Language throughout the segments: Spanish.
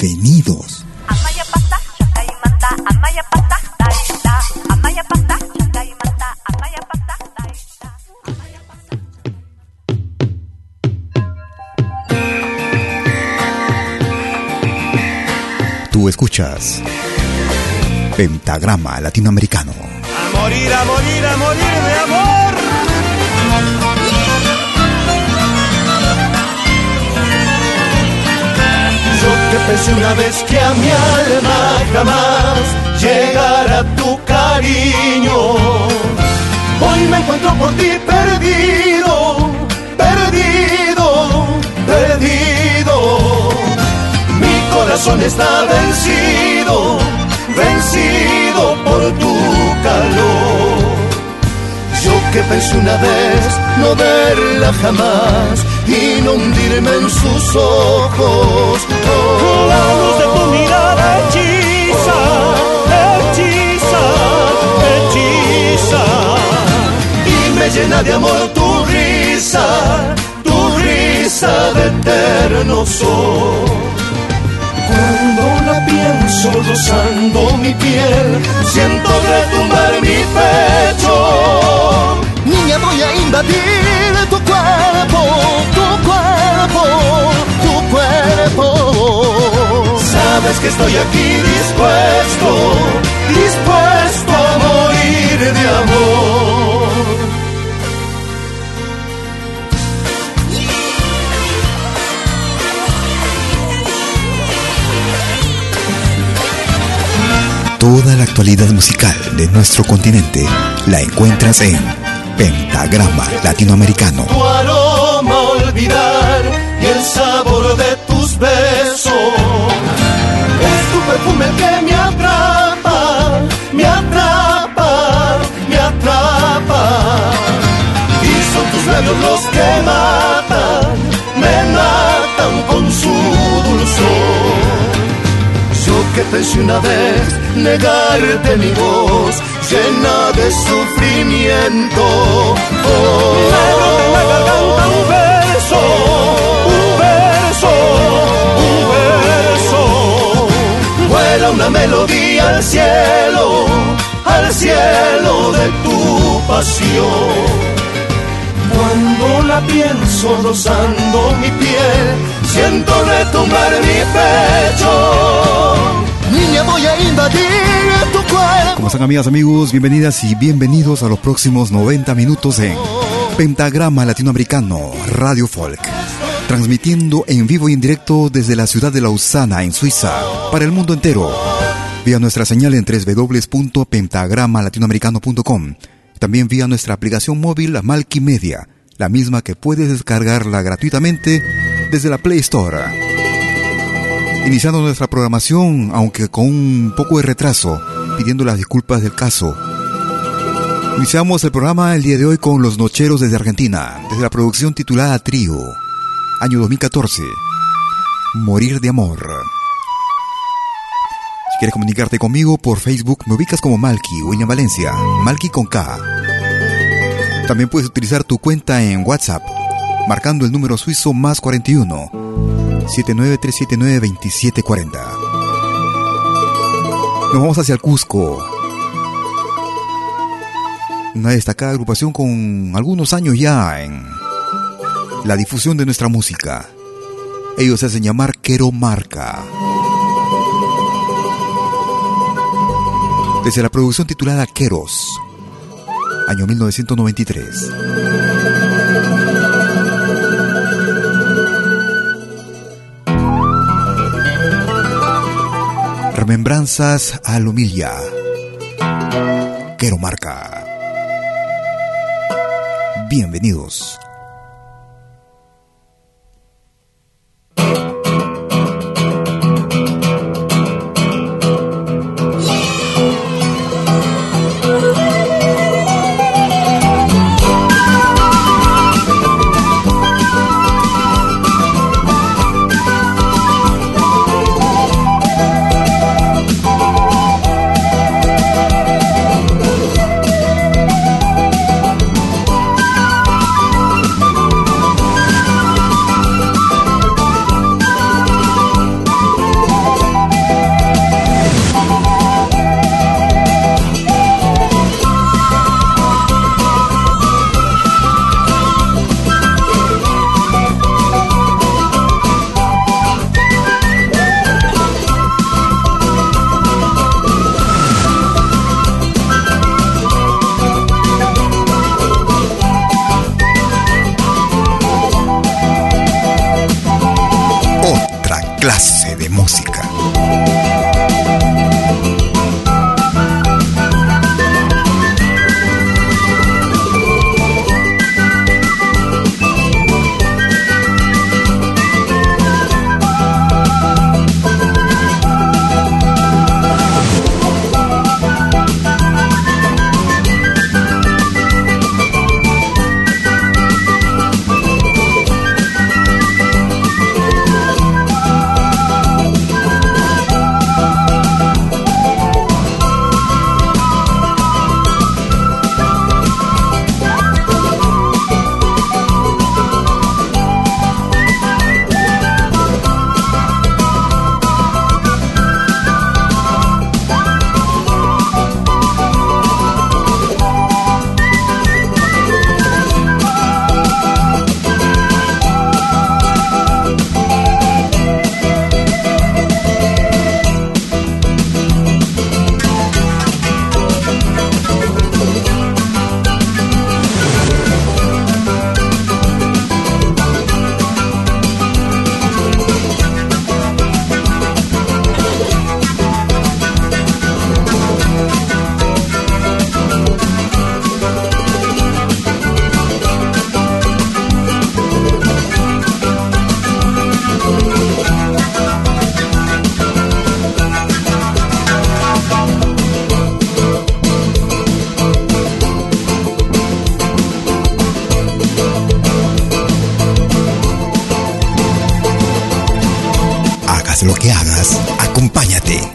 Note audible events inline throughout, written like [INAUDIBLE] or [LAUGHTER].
Bienvenidos. Tú escuchas Pentagrama Latinoamericano. A morir, a morir, a morir de amor. Pensé una vez que a mi alma jamás llegara tu cariño. Hoy me encuentro por ti perdido, perdido, perdido. Mi corazón está vencido, vencido por tu calor. Yo que pensé una vez no verla jamás y no hundirme en sus ojos. Oh, la luz de tu mirada hechiza, hechiza, hechiza. Y me llena de amor tu risa, tu risa de eterno sol. Cuando la pienso rozando mi piel, siento retumbar mi pecho. Niña, voy a invadir tu cuerpo, tu cuerpo, tu cuerpo. Sabes que estoy aquí dispuesto, dispuesto a morir de amor. Toda la actualidad musical de nuestro continente la encuentras en Pentagrama Latinoamericano. tu aroma olvidar y el sabor de tus besos. Es tu perfume que me atrapa, me atrapa, me atrapa. Y son tus labios los que matan, que pensé una vez negarte mi voz llena de sufrimiento. Oh, me garganta un verso, un verso, un verso. Vuela una melodía al cielo, al cielo de tu pasión. Cuando la pienso rozando mi piel, siento retumbar mi pecho. Niña, voy a invadir tu cuerpo. ¿Cómo están amigas, amigos? Bienvenidas y bienvenidos a los próximos 90 minutos en Pentagrama Latinoamericano Radio Folk. Transmitiendo en vivo y en directo desde la ciudad de Lausana, en Suiza, para el mundo entero. Vía nuestra señal en www.pentagramalatinoamericano.com. También vía nuestra aplicación móvil Malky Media, la misma que puedes descargarla gratuitamente desde la Play Store. Iniciando nuestra programación, aunque con un poco de retraso, pidiendo las disculpas del caso. Iniciamos el programa el día de hoy con Los Nocheros desde Argentina, desde la producción titulada Trío, año 2014. Morir de amor. Quieres comunicarte conmigo por Facebook, me ubicas como Malky, William Valencia, Malky con K. También puedes utilizar tu cuenta en WhatsApp, marcando el número suizo más 41 79379 2740. Nos vamos hacia el Cusco. Una destacada agrupación con algunos años ya en la difusión de nuestra música. Ellos se hacen llamar Quero Marca. Desde la producción titulada Queros, año 1993. Remembranzas a Lomilla. Quero Marca. Bienvenidos.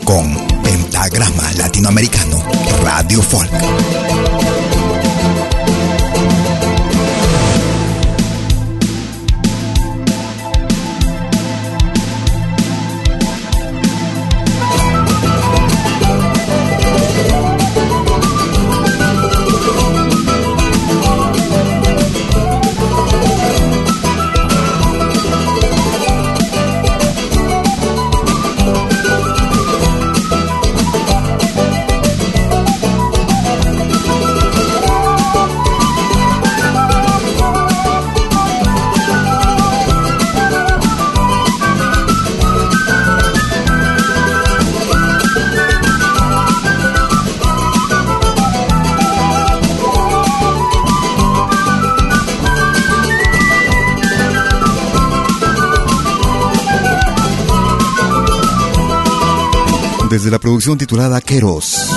con Pentagrama Latinoamericano Radio Folk. Desde la producción titulada Queros.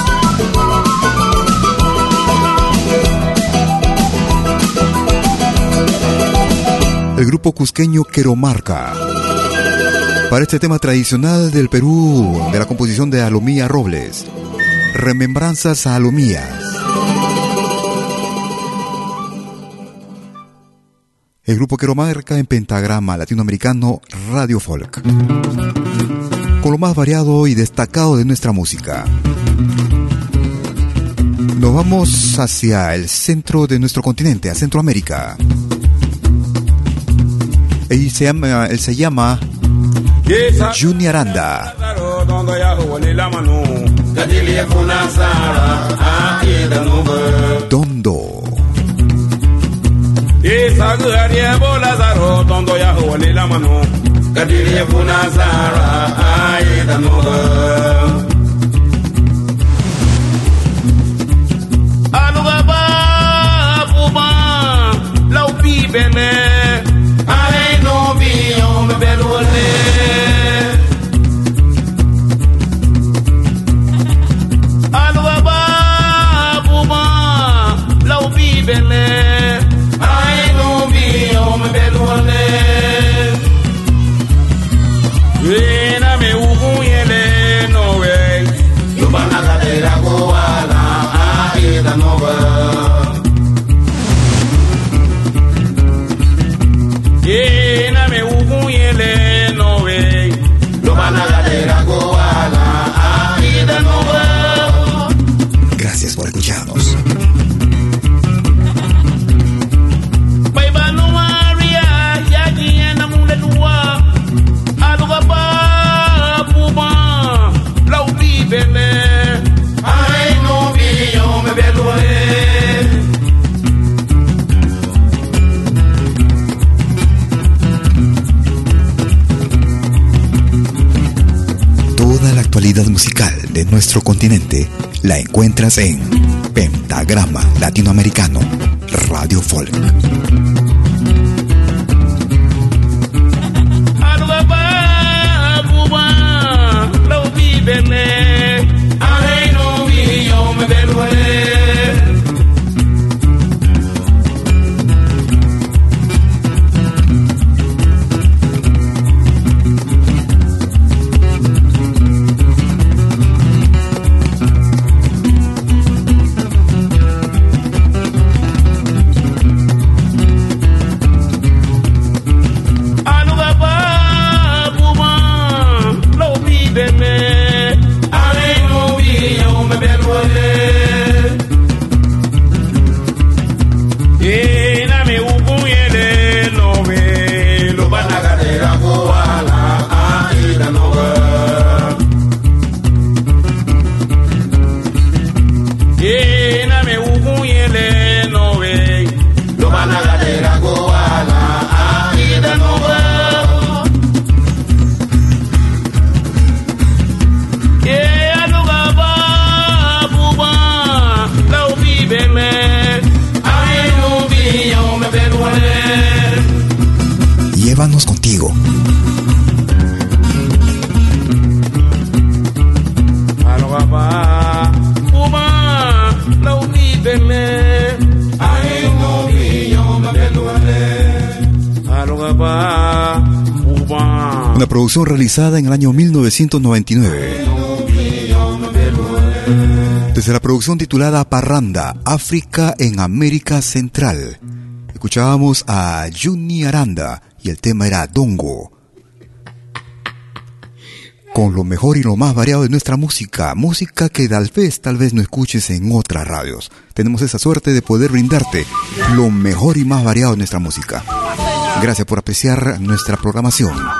El grupo cusqueño Queromarca. Para este tema tradicional del Perú, de la composición de Alomía Robles, Remembranzas a Alomías. El grupo que lo marca en pentagrama latinoamericano Radio Folk. Con lo más variado y destacado de nuestra música. Nos vamos hacia el centro de nuestro continente, a Centroamérica. Él se llama, él se llama Juni Aranda. Dondo. Isagari kadiri ya funa zara aye da noba aluga ba fuma bene. Aye no bi yo me beluole continente la encuentras en Pentagrama Latinoamericano Radio Folk. En el año 1999. Desde la producción titulada Parranda, África en América Central. Escuchábamos a Juni Aranda y el tema era Dongo. Con lo mejor y lo más variado de nuestra música, música que tal vez, tal vez no escuches en otras radios. Tenemos esa suerte de poder brindarte lo mejor y más variado de nuestra música. Gracias por apreciar nuestra programación.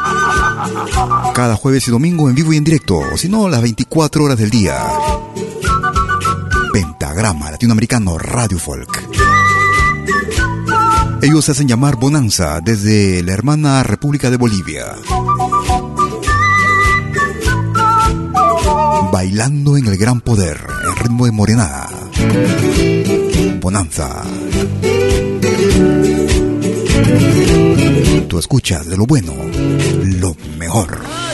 Cada jueves y domingo en vivo y en directo, o si las 24 horas del día. Pentagrama Latinoamericano Radio Folk. Ellos se hacen llamar Bonanza desde la hermana República de Bolivia. Bailando en el gran poder, en ritmo de morenada. Bonanza. Tú escuchas de lo bueno, lo mejor.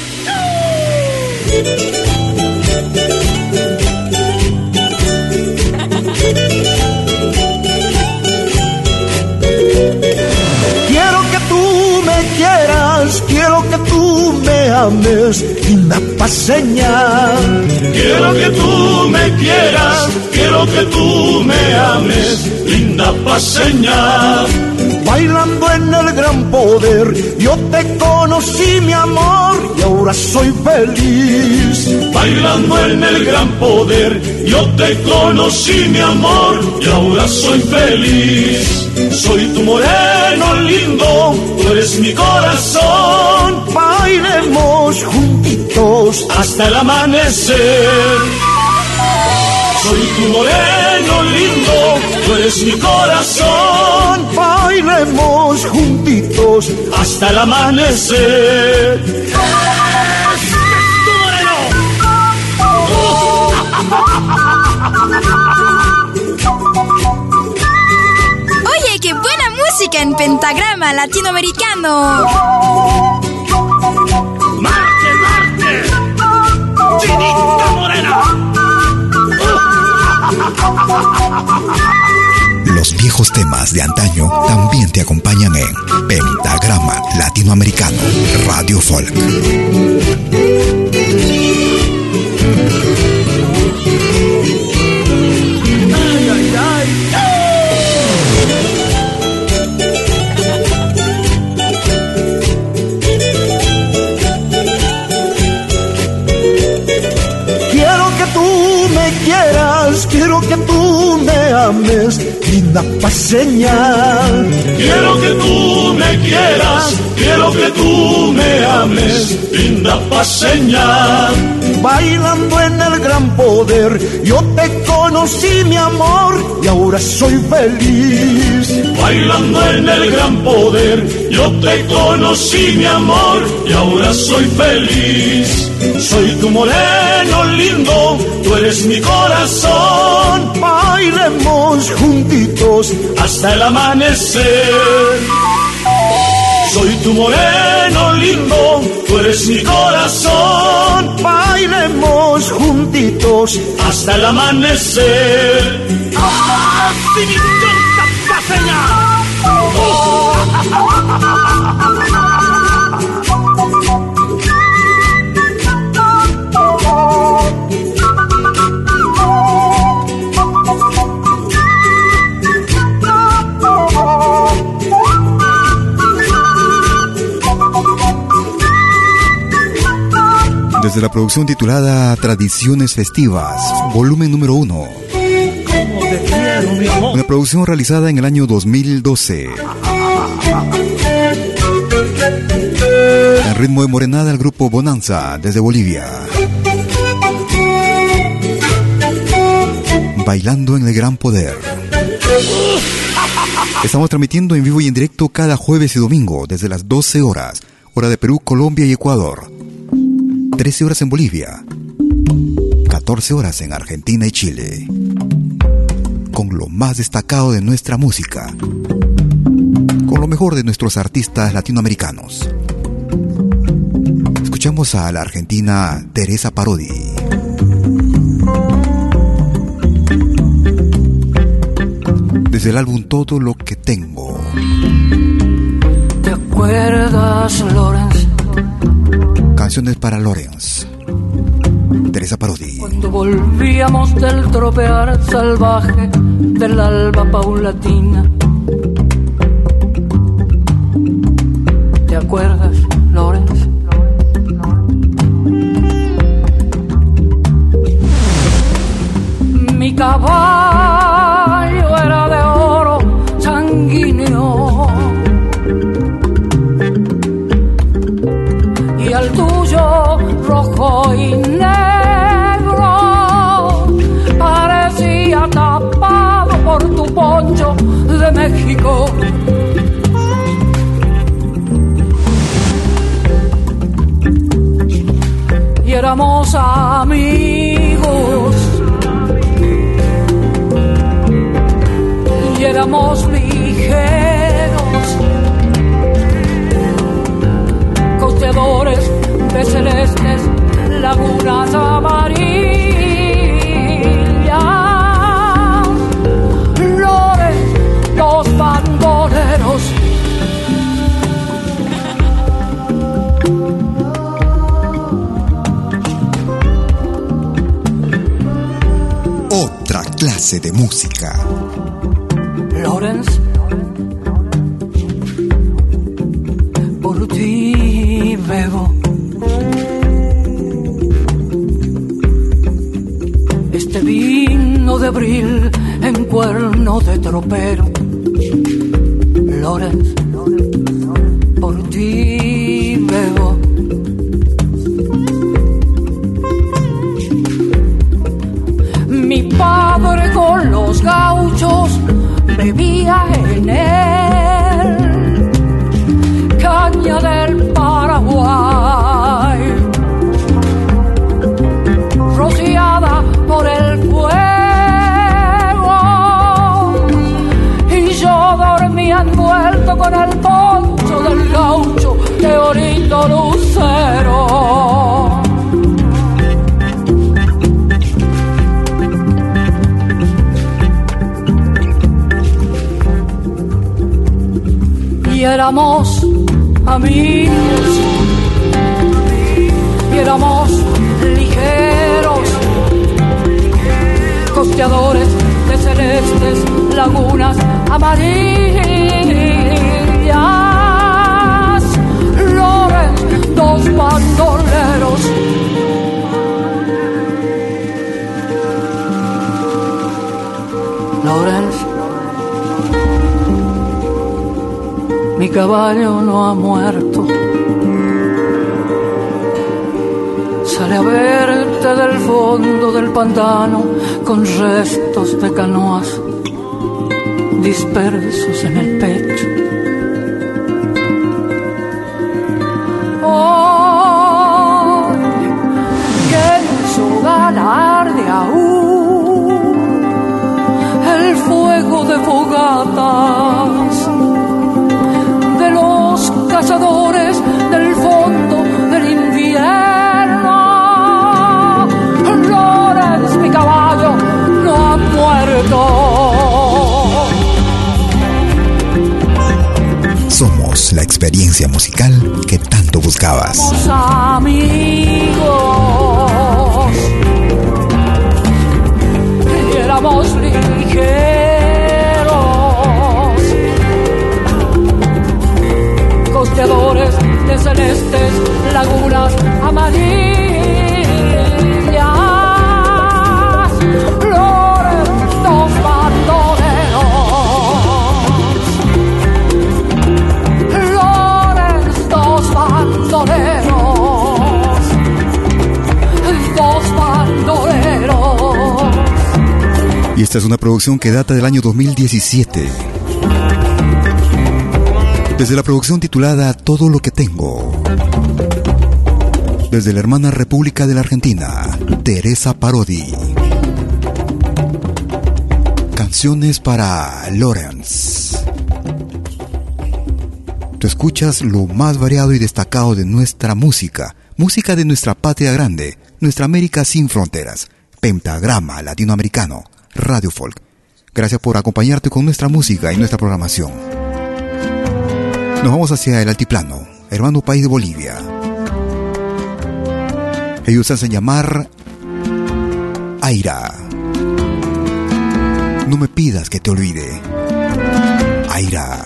Quiero que tú me quieras, quiero que tú me ames, linda paseña. Quiero que tú me quieras, quiero que tú me ames, linda paseña. Bailando en el gran poder, yo te conocí mi amor y ahora soy feliz. Bailando en el gran poder, yo te conocí mi amor y ahora soy feliz. Soy tu moreno lindo, tú eres mi corazón. Bailemos juntitos hasta el amanecer. Soy tu moreno lindo, tú eres mi corazón. Bailemos juntitos hasta el amanecer. Oye, qué buena música en pentagrama latinoamericano. Marte, Marte, chinita Los viejos temas de antaño también te acompañan en Pentagrama Latinoamericano, Radio Folk. Quiero que tú me ames, linda paseña. Quiero que tú me quieras, quiero que tú me ames, linda paseña. Bailando en el gran poder, yo te conocí mi amor y ahora soy feliz. Bailando en el gran poder, yo te conocí mi amor y ahora soy feliz. Soy tu moreno lindo, tú eres mi corazón. Bailemos juntitos hasta el amanecer. Soy tu moreno lindo, tú eres mi corazón. Bailemos juntitos hasta el amanecer. ¡Ah, Desde la producción titulada Tradiciones Festivas, volumen número 1. Una producción realizada en el año 2012. En ritmo de morenada el grupo Bonanza desde Bolivia. Bailando en el gran poder. Estamos transmitiendo en vivo y en directo cada jueves y domingo desde las 12 horas, hora de Perú, Colombia y Ecuador. 13 horas en Bolivia. 14 horas en Argentina y Chile. Con lo más destacado de nuestra música. Con lo mejor de nuestros artistas latinoamericanos. Escuchamos a la argentina Teresa Parodi. Desde el álbum Todo lo que tengo. ¿Te acuerdas, Lorenz, Canciones para Lorenz. Teresa Parodi. cuando volvíamos del tropear salvaje del alba paulatina? ¿Te acuerdas, Lorenz? Mi caballo amigos y éramos ligeros costeadores de celestes lagunas amarillas. Clase de música. Lorenz, por ti bebo. Este vino de abril en cuerno de tropero. Lorenz, por ti éramos amigos. Y éramos ligeros costeadores de celestes lagunas amarillas Loren, dos bandoleros caballo no ha muerto. Sale a verte del fondo del pantano con restos de canoas dispersos en el pecho. Esta es una producción que data del año 2017. Desde la producción titulada Todo lo que tengo. Desde la hermana República de la Argentina, Teresa Parodi. Canciones para Lawrence. Tú escuchas lo más variado y destacado de nuestra música, música de nuestra patria grande, nuestra América sin fronteras, Pentagrama Latinoamericano, Radio Folk. Gracias por acompañarte con nuestra música y nuestra programación. Nos vamos hacia el altiplano, hermano país de Bolivia. Ellos se hacen llamar Aira. No me pidas que te olvide. Aira.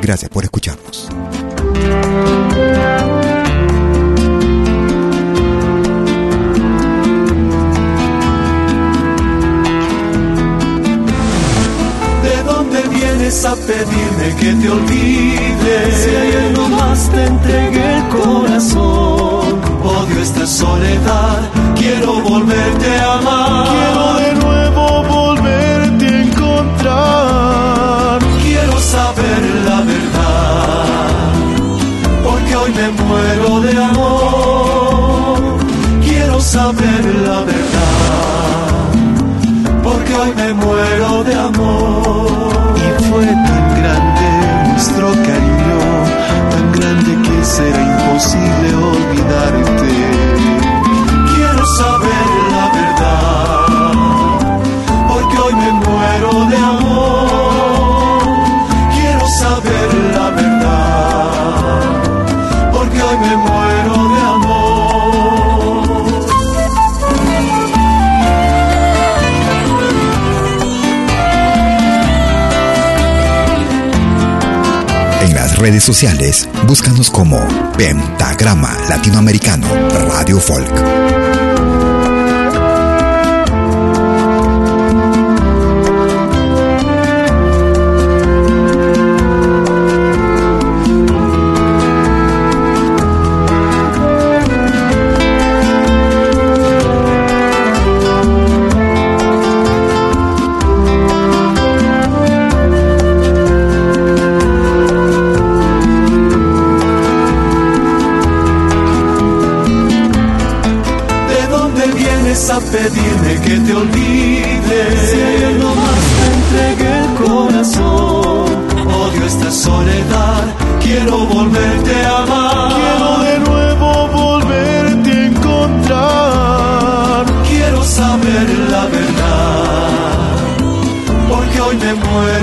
Gracias por escucharnos. A pedirme que te olvide? Si ayer nomás te entregué el corazón, odio esta soledad, quiero volverte a amar. Quiero de nuevo volverte a encontrar. Quiero saber la verdad, porque hoy me muero de amor. Quiero saber la verdad porque hoy me muero de amor. Que será imposible olvidarte. Redes sociales, búscanos como Pentagrama Latinoamericano Radio Folk. Temas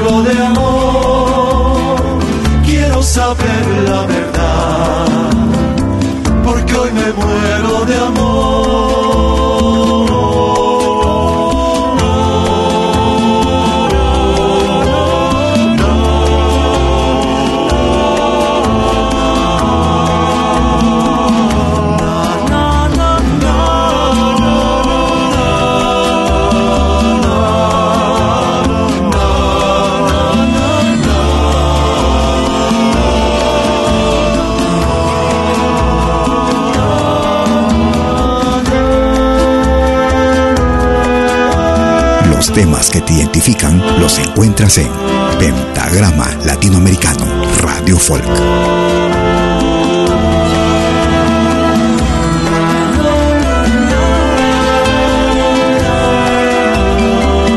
que te identifican los encuentras en Pentagrama Latinoamericano Radio Folk.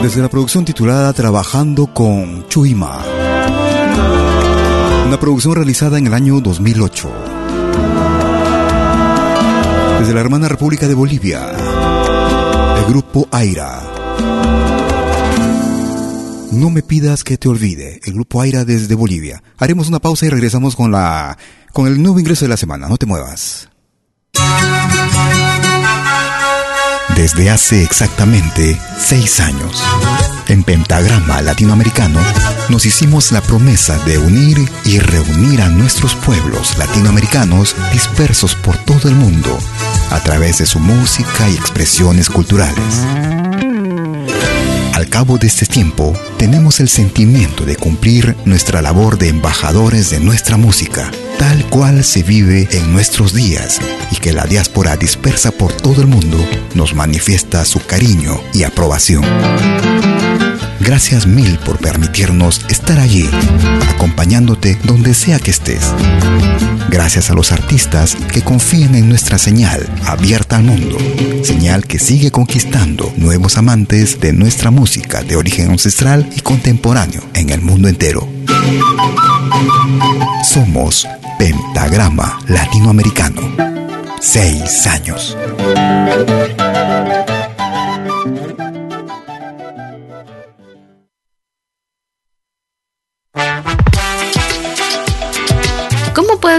Desde la producción titulada Trabajando con Chuima. Una producción realizada en el año 2008. Desde la hermana República de Bolivia. El grupo Aira. No me pidas que te olvide, el grupo Aira desde Bolivia. Haremos una pausa y regresamos con la con el nuevo ingreso de la semana. No te muevas. Desde hace exactamente seis años, en Pentagrama Latinoamericano, nos hicimos la promesa de unir y reunir a nuestros pueblos latinoamericanos dispersos por todo el mundo a través de su música y expresiones culturales. Al cabo de este tiempo, tenemos el sentimiento de cumplir nuestra labor de embajadores de nuestra música, tal cual se vive en nuestros días y que la diáspora dispersa por todo el mundo nos manifiesta su cariño y aprobación. Gracias mil por permitirnos estar allí, acompañándote donde sea que estés. Gracias a los artistas que confían en nuestra señal abierta al mundo, señal que sigue conquistando nuevos amantes de nuestra música de origen ancestral y contemporáneo en el mundo entero. Somos Pentagrama Latinoamericano. Seis años.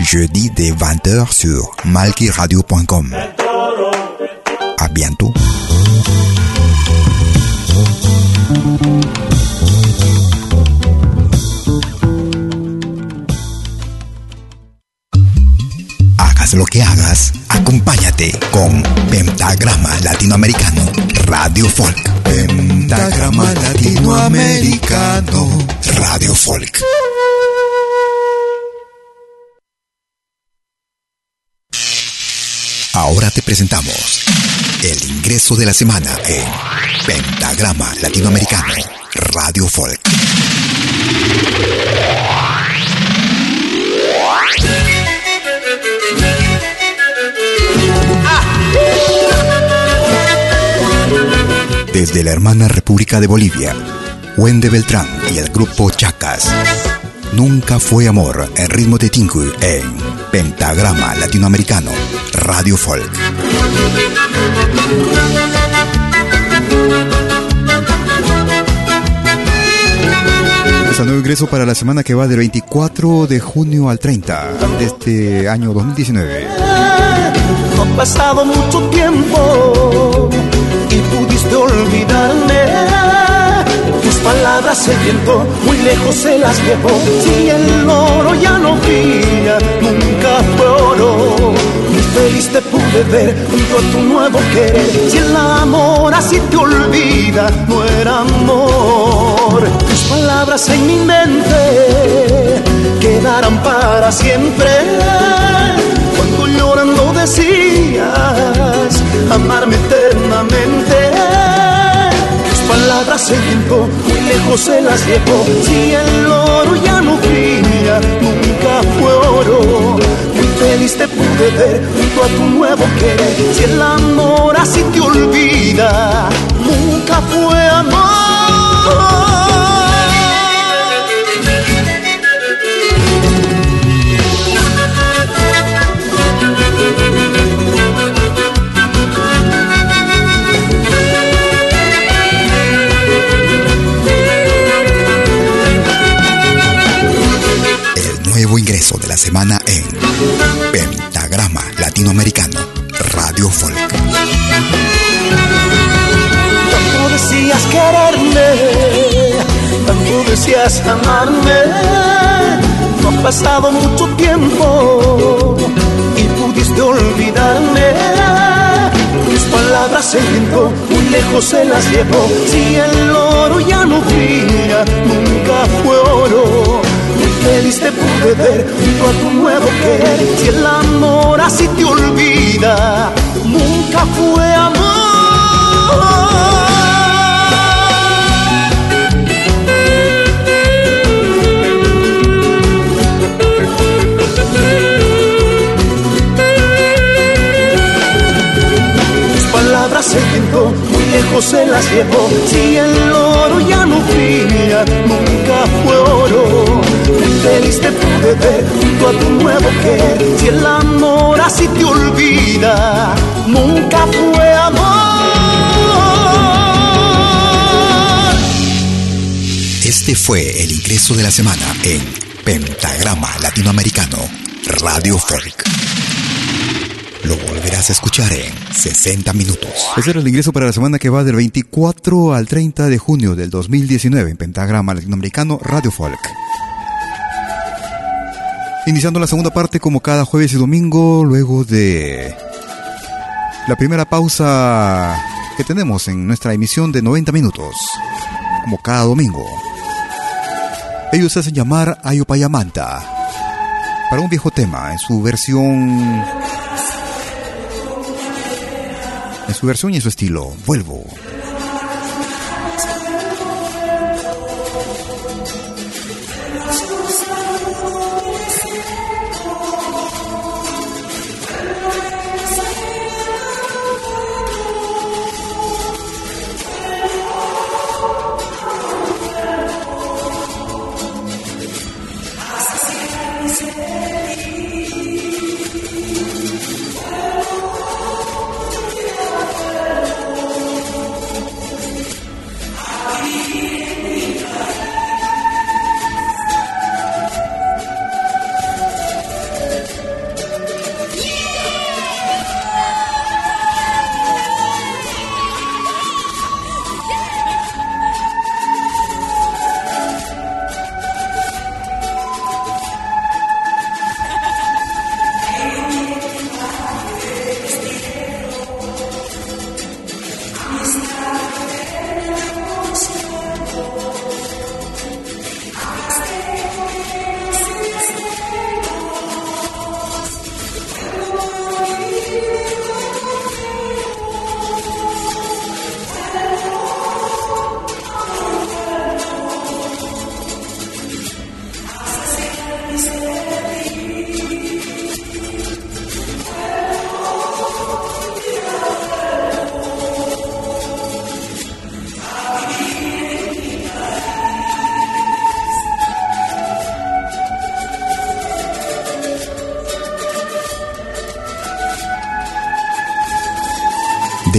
Jeudi dès 20h sur malkiradio.com. À bientôt. Hagas lo que hagas, acompáñate con Pentagrama Latinoamericano Radio Folk. Pentagrama Latinoamericano Radio Folk. Ahora te presentamos el ingreso de la semana en Pentagrama Latinoamericano Radio Folk. Desde la hermana República de Bolivia, Wende Beltrán y el grupo Chacas. Nunca fue amor en ritmo de tinku en Pentagrama Latinoamericano Radio Folk. Este nuevo ingreso para la semana que va del 24 de junio al 30 de este año 2019. No ha pasado mucho tiempo y pudiste olvidarme. Tus palabras el viento muy lejos se las llevó. Si el oro ya no brilla, nunca fue oro. Muy feliz te pude ver junto a tu nuevo querer. Si el amor así te olvida, no era amor. Tus palabras en mi mente quedarán para siempre. Cuando llorando decías amarme eternamente palabras el viento lejos se las. Si el oro ya no brilla, nunca fue oro. Muy feliz te pude ver junto a tu nuevo querer. Si el amor así te olvida, nunca fue amor. Ingreso de la semana en Pentagrama Latinoamericano, Radio Folk. Tanto decías quererme, tanto decías amarme. No ha pasado mucho tiempo y pudiste olvidarme mis palabras se viento, muy lejos se las llevó. Si el oro ya no brilla, nunca fue oro. Feliz te pude ver junto a nuevo querer. Si el amor así te olvida, nunca fue amor. se viento, muy lejos se las llevó. Si el oro ya no brilla, nunca fue oro. Feliz te pude ver junto a tu nuevo querer. Si el amor así te olvida, nunca fue amor. Este fue el ingreso de la semana en Pentagrama Latinoamericano, Radio Folk. Lo volverás a escuchar en 60 minutos. Ese era el ingreso para la semana que va del 24 al 30 de junio del 2019 en Pentagrama Latinoamericano Radio Folk. Iniciando la segunda parte como cada jueves y domingo, luego de la primera pausa que tenemos en nuestra emisión de 90 minutos, como cada domingo. Ellos hacen llamar a Yopayamanta para un viejo tema en su versión en su versión y en su estilo. Vuelvo.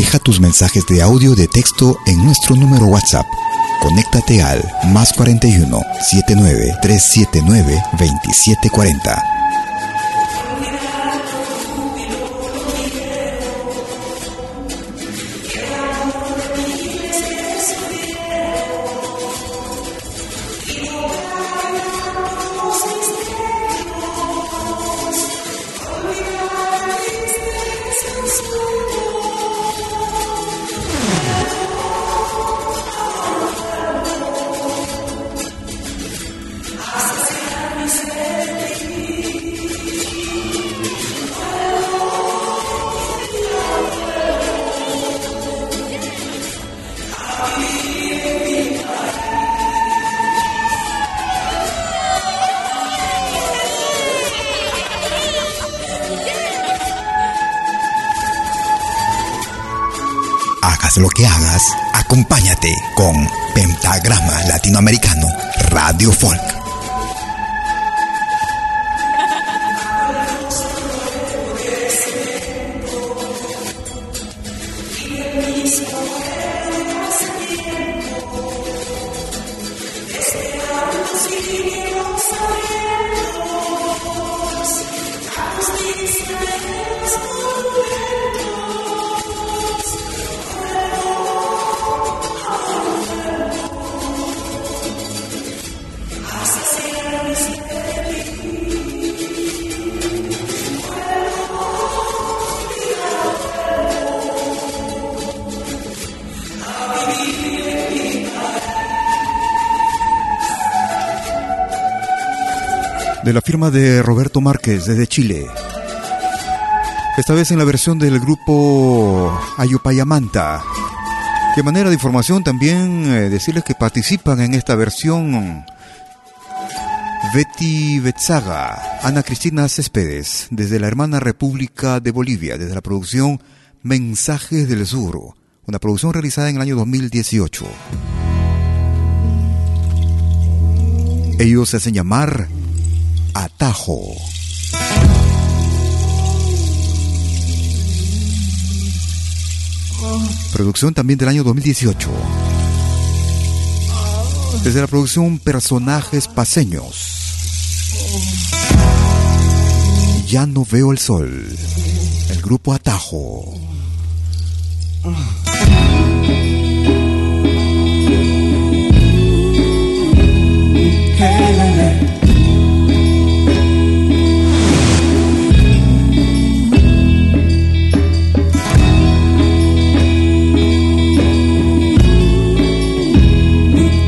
Deja tus mensajes de audio de texto en nuestro número WhatsApp. Conéctate al más 41 79 379 2740. De la firma de Roberto Márquez desde Chile. Esta vez en la versión del grupo Ayupayamanta. De manera de información también eh, decirles que participan en esta versión Betty Betzaga, Ana Cristina Céspedes, desde la hermana República de Bolivia, desde la producción Mensajes del Sur, una producción realizada en el año 2018. Ellos se hacen llamar Atajo. Producción también del año 2018. Desde la producción Personajes Paseños. Ya no veo el sol. El grupo Atajo.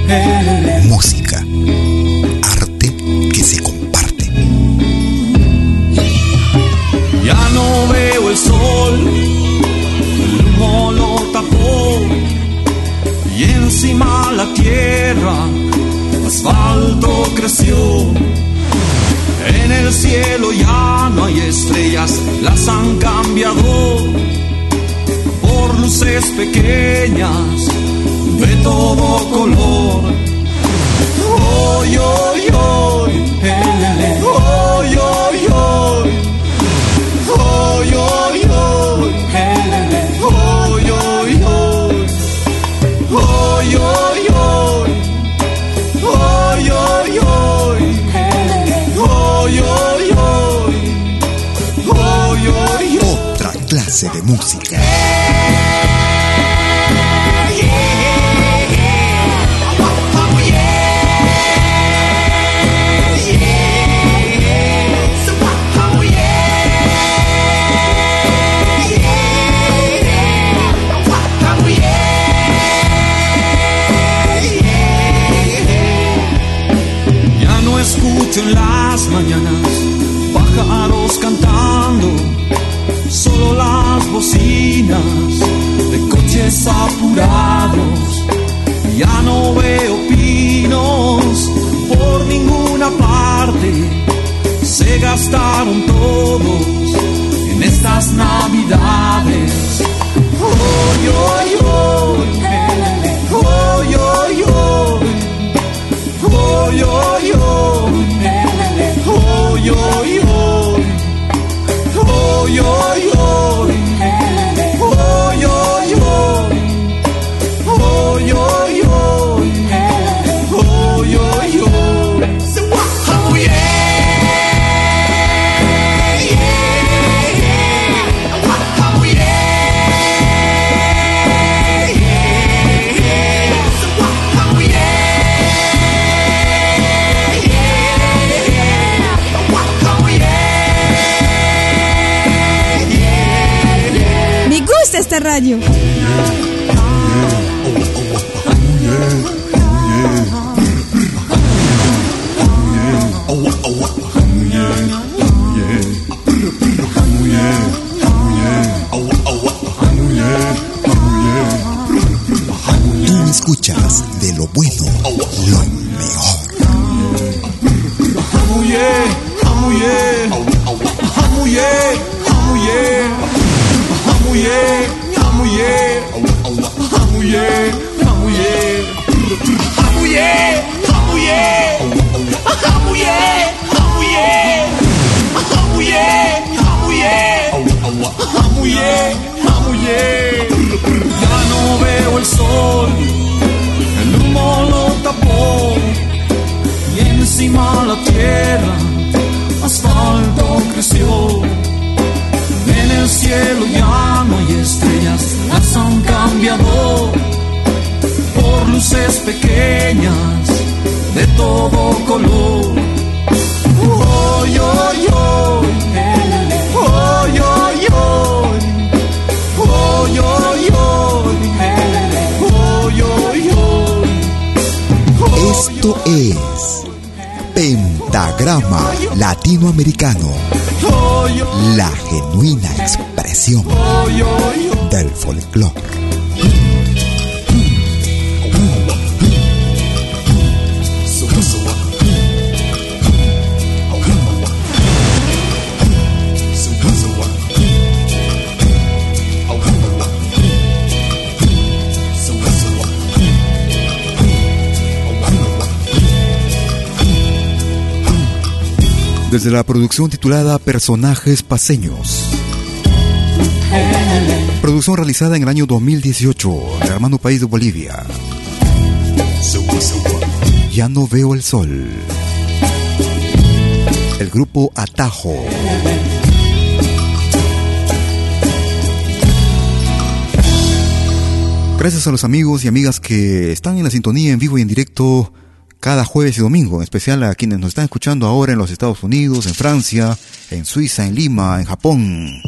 Música, arte que se comparte. Ya no veo el sol, el humo lo tapó y encima la tierra, asfalto creció. En el cielo ya no hay estrellas, las han cambiado por luces pequeñas de todo color. Hoy, hoy, hoy. de música. Desde la producción titulada Personajes Paseños. Producción realizada en el año 2018 en el hermano país de Bolivia. Ya no veo el sol. El grupo Atajo. Gracias a los amigos y amigas que están en la sintonía en vivo y en directo cada jueves y domingo, en especial a quienes nos están escuchando ahora en los Estados Unidos, en Francia, en Suiza, en Lima, en Japón.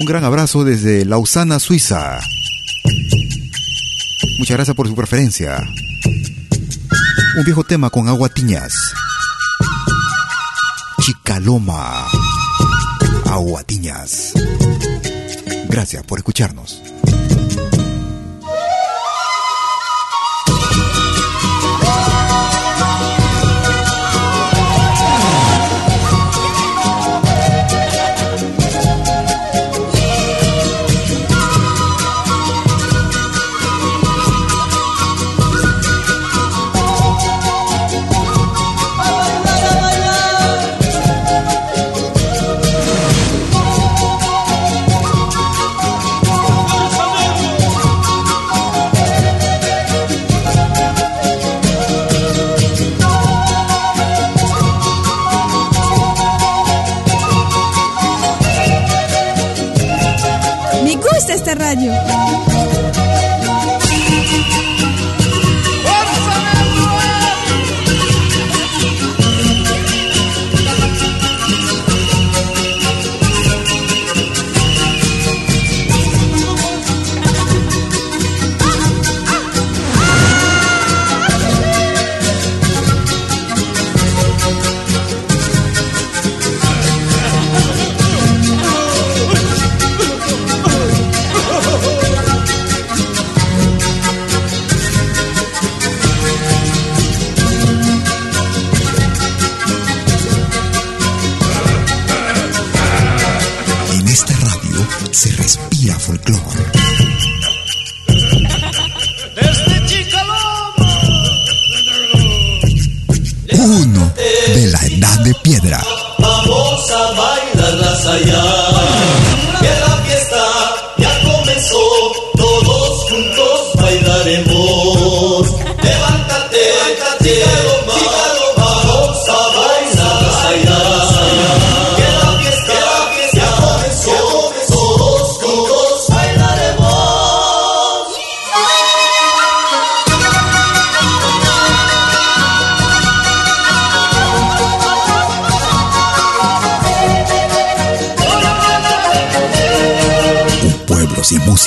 Un gran abrazo desde Lausana, Suiza. Muchas gracias por su preferencia. Un viejo tema con aguatiñas. Chicaloma. Aguatiñas. Gracias por escucharnos.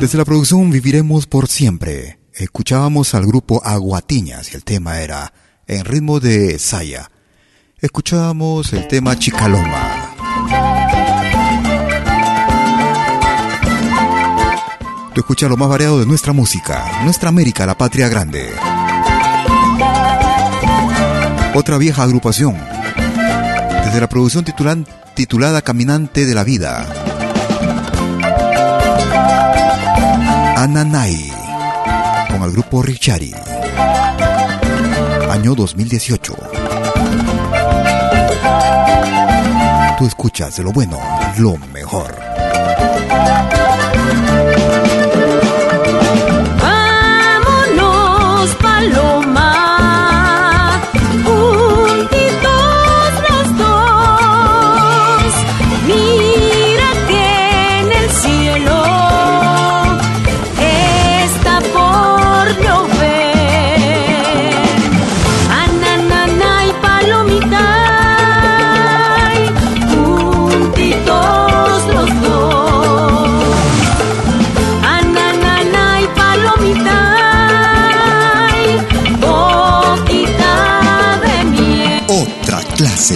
Desde la producción Viviremos por siempre, escuchábamos al grupo Aguatiñas y el tema era en ritmo de Saya. Escuchábamos el tema Chicaloma. Tú escuchas lo más variado de nuestra música, nuestra América, la patria grande otra vieja agrupación. Desde la producción titulada Caminante de la Vida. Ananai, con el grupo Richari. Año 2018. Tú escuchas de lo bueno, lo mejor. Vámonos, paloma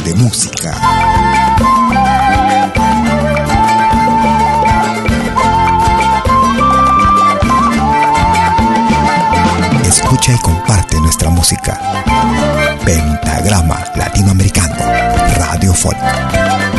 de música. Escucha y comparte nuestra música. Pentagrama Latinoamericano, Radio Folk.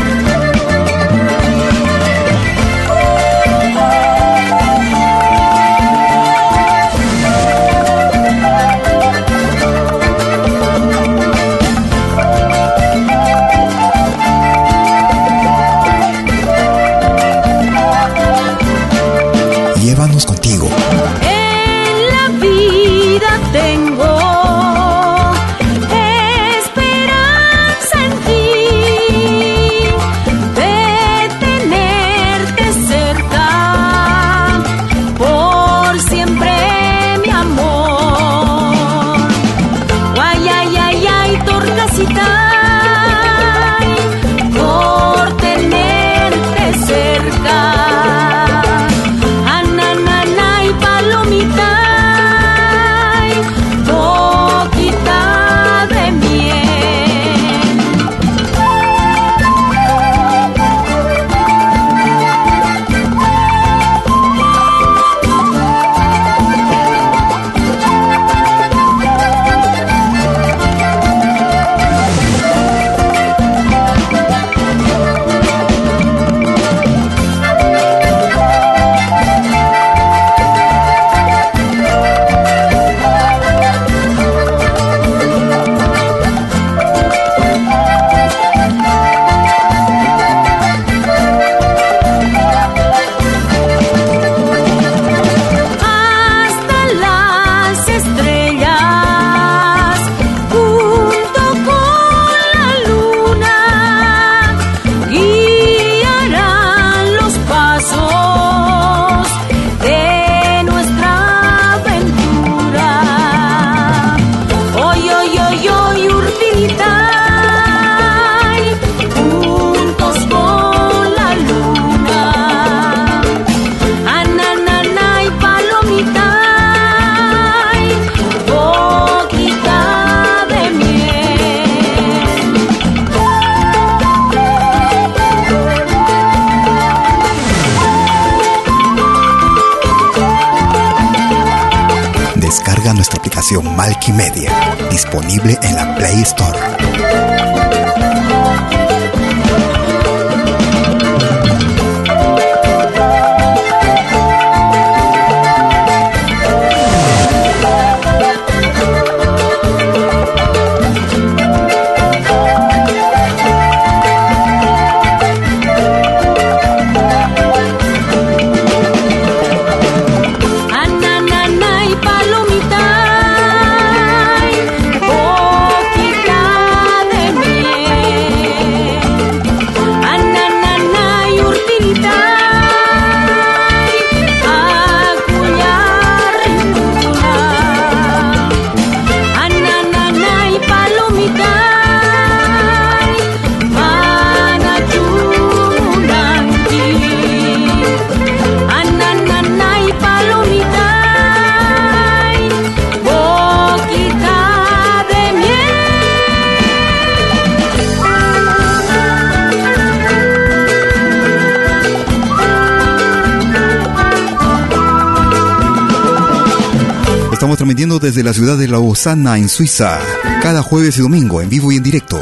Transmitiendo desde la ciudad de Lausana, en Suiza, cada jueves y domingo, en vivo y en directo.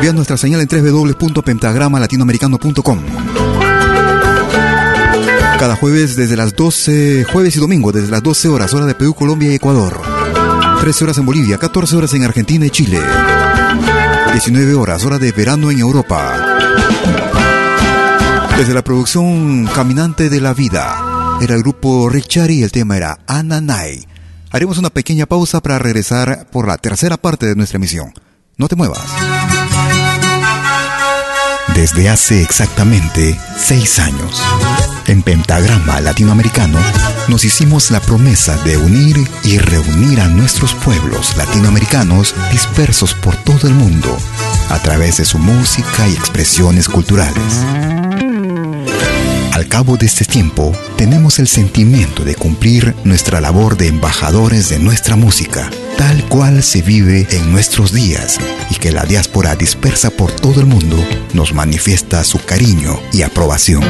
Vea nuestra señal en www.pentagramalatinoamericano.com. Cada jueves desde las 12, jueves y domingo desde las 12 horas, hora de Perú, Colombia y Ecuador. 13 horas en Bolivia, 14 horas en Argentina y Chile. 19 horas, hora de verano en Europa. Desde la producción Caminante de la Vida, era el grupo Richard y el tema era Ananai. Haremos una pequeña pausa para regresar por la tercera parte de nuestra emisión. No te muevas. Desde hace exactamente seis años, en Pentagrama Latinoamericano, nos hicimos la promesa de unir y reunir a nuestros pueblos latinoamericanos dispersos por todo el mundo, a través de su música y expresiones culturales Al cabo de este tiempo, tenemos el sentimiento de cumplir nuestra labor de embajadores de nuestra música, tal cual se vive en nuestros días y que la diáspora dispersa por todo el mundo nos manifiesta su cariño y aprobación.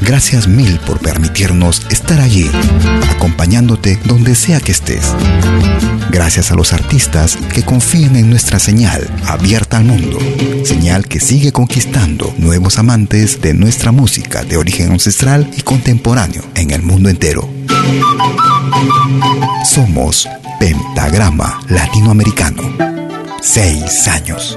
Gracias mil por permitirnos estar allí, acompañándote donde sea que estés. Gracias a los artistas que confían en nuestra señal abierta al mundo, señal que sigue conquistando nuevos amantes de nuestra música de origen ancestral y contemporáneo en el mundo entero. Somos Pentagrama Latinoamericano. Seis años.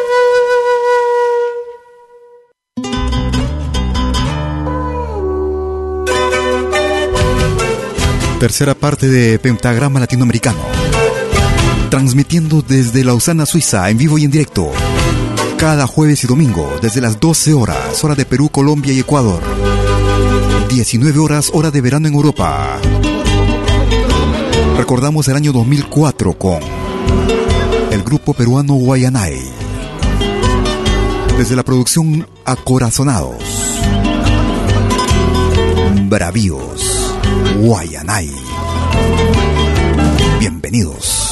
Tercera parte de Pentagrama Latinoamericano. Transmitiendo desde Lausana, Suiza, en vivo y en directo. Cada jueves y domingo, desde las 12 horas, hora de Perú, Colombia y Ecuador. 19 horas, hora de verano en Europa. Recordamos el año 2004 con el grupo peruano Guayanay. Desde la producción Acorazonados. Bravíos. Guayanay. Bienvenidos.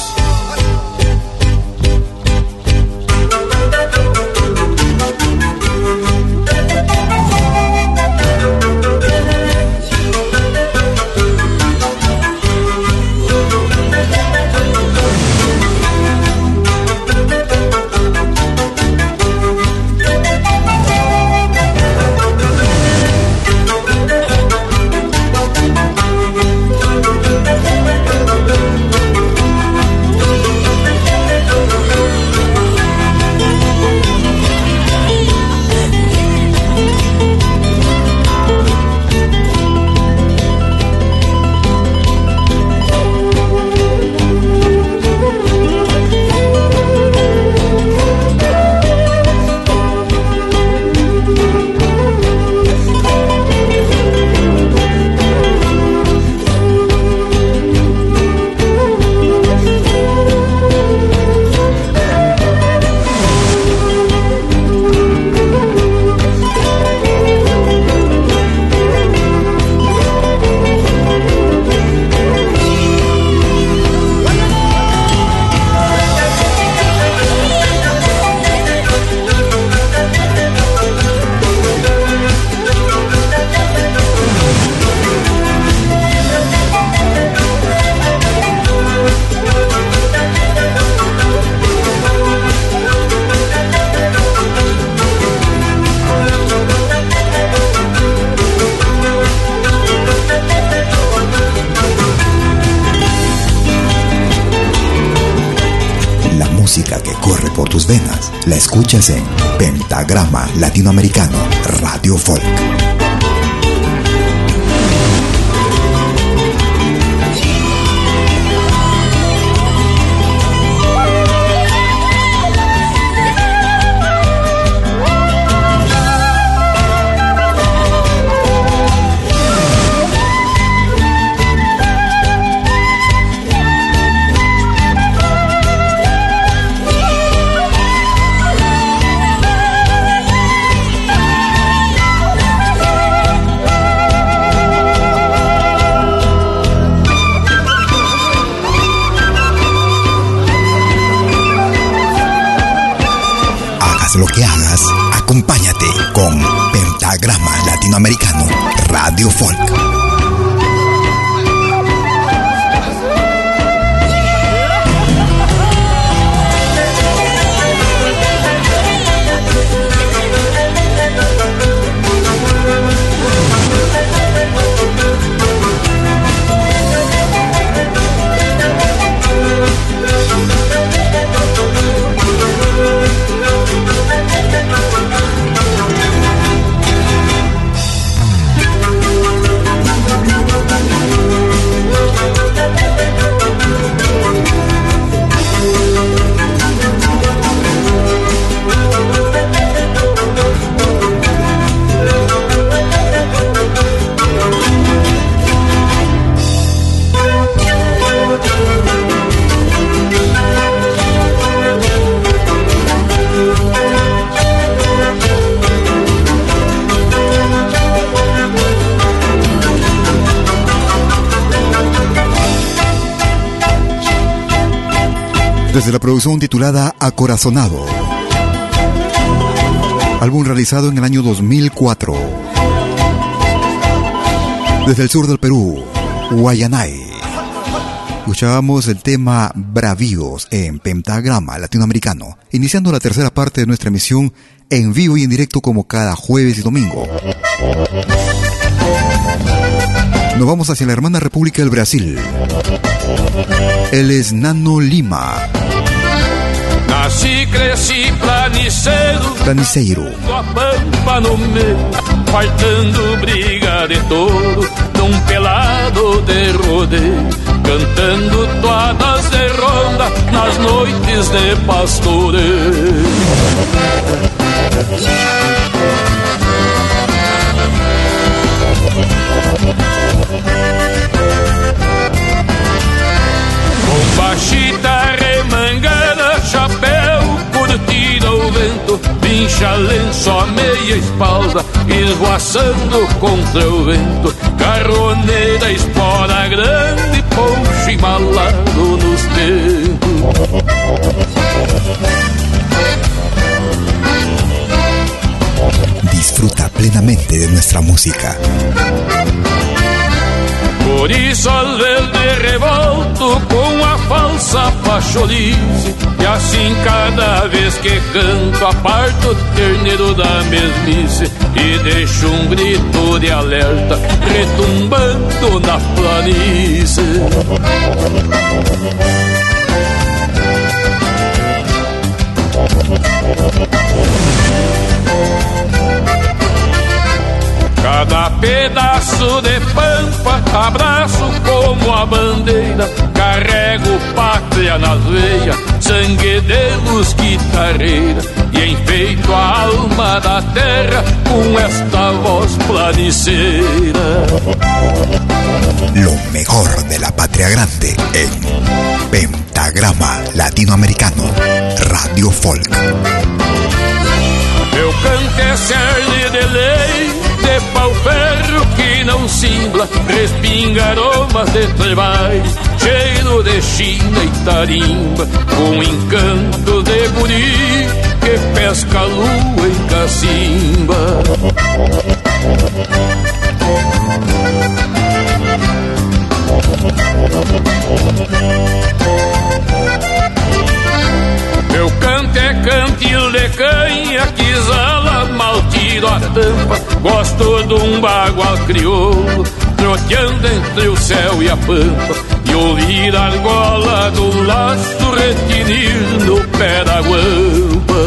Latinoamericano Radio Folk. Latinoamericano Radio Folk. Desde la producción titulada Acorazonado. Álbum realizado en el año 2004. Desde el sur del Perú, Guayanay. Escuchábamos el tema Bravíos en pentagrama latinoamericano, iniciando la tercera parte de nuestra emisión en vivo y en directo como cada jueves y domingo. Nos vamos hacia la hermana República del Brasil. Él es Nano Lima. Nasci, cresci, planiceiro. Planiceiro. a pampa no meio, fartando briga de touro, num pelado de rodeio, cantando toadas de ronda nas noites de pastoreio. Bomba chita remangada, chapéu curtido ao vento, pincha lenço a meia espalda, esvoaçando contra o vento, carroneira, espora grande, poncho embalado nos dedos. Disfruta plenamente de nuestra música. Por isso às vezes revolto com a falsa pacholice E assim cada vez que canto aparto o terneiro da mesmice E deixo um grito de alerta retumbando na planície Cada pedaço de pampa abraço como a bandeira. Carrego pátria nas veias, sangue de luz guitarreira. E enfeito a alma da terra com esta voz planiceira Lo mejor de la patria grande en Pentagrama Latinoamericano Radio Folk. Meu canto é de pau ferro que não cimbla, respinga aromas de trevais, cheiro de china e tarimba, com encanto de guri que pesca a lua em cacimba. Meu canto é cantil de canha que mal tiro a tampa. Gosto de um bagual crioulo, troteando entre o céu e a pampa. E ouvir a argola do laço retinir no pé da guampa.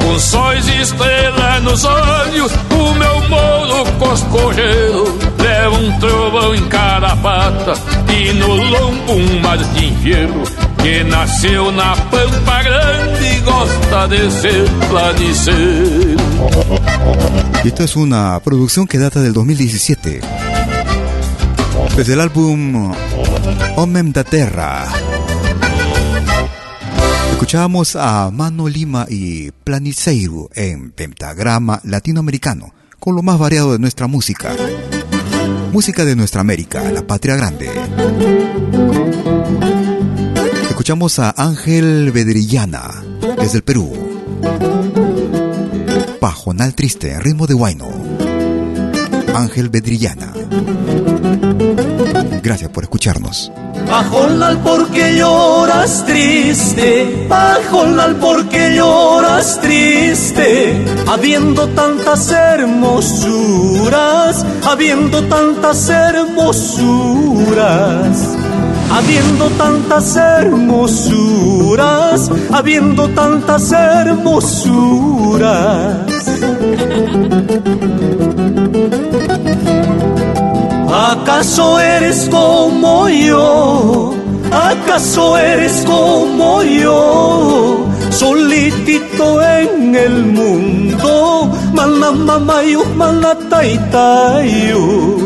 Com sóis e estrela nos olhos, o meu moro coscojeiro leva um trovão em cada pata e no lombo um Martim Fierro que nasceu na Pampa Grande e gosta de ser planiceiro. Esta es una producción que data del 2017. Desde el álbum Homem da Terra. Escuchábamos a Mano Lima y Planiceiro en pentagrama latinoamericano, con lo más variado de nuestra música. Música de nuestra América, la patria grande. Escuchamos a Ángel Bedrillana, desde el Perú. Pajonal Triste, ritmo de Huayno. Ángel Bedrillana. Gracias por escucharnos. Pajonal, porque lloras triste? Pajonal, porque lloras triste? Habiendo tantas hermosuras, habiendo tantas hermosuras. Habiendo tantas hermosuras, habiendo tantas hermosuras. ¿Acaso eres como yo? ¿Acaso eres como yo? Solitito en el mundo, manamamayo, manataitayo.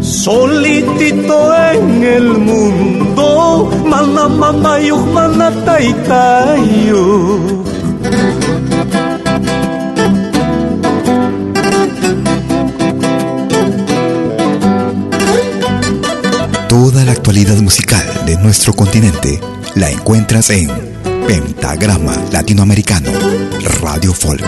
Solitito en el mundo, manamamayo, manataitayo. Musical de nuestro continente la encuentras en Pentagrama Latinoamericano, Radio Folk.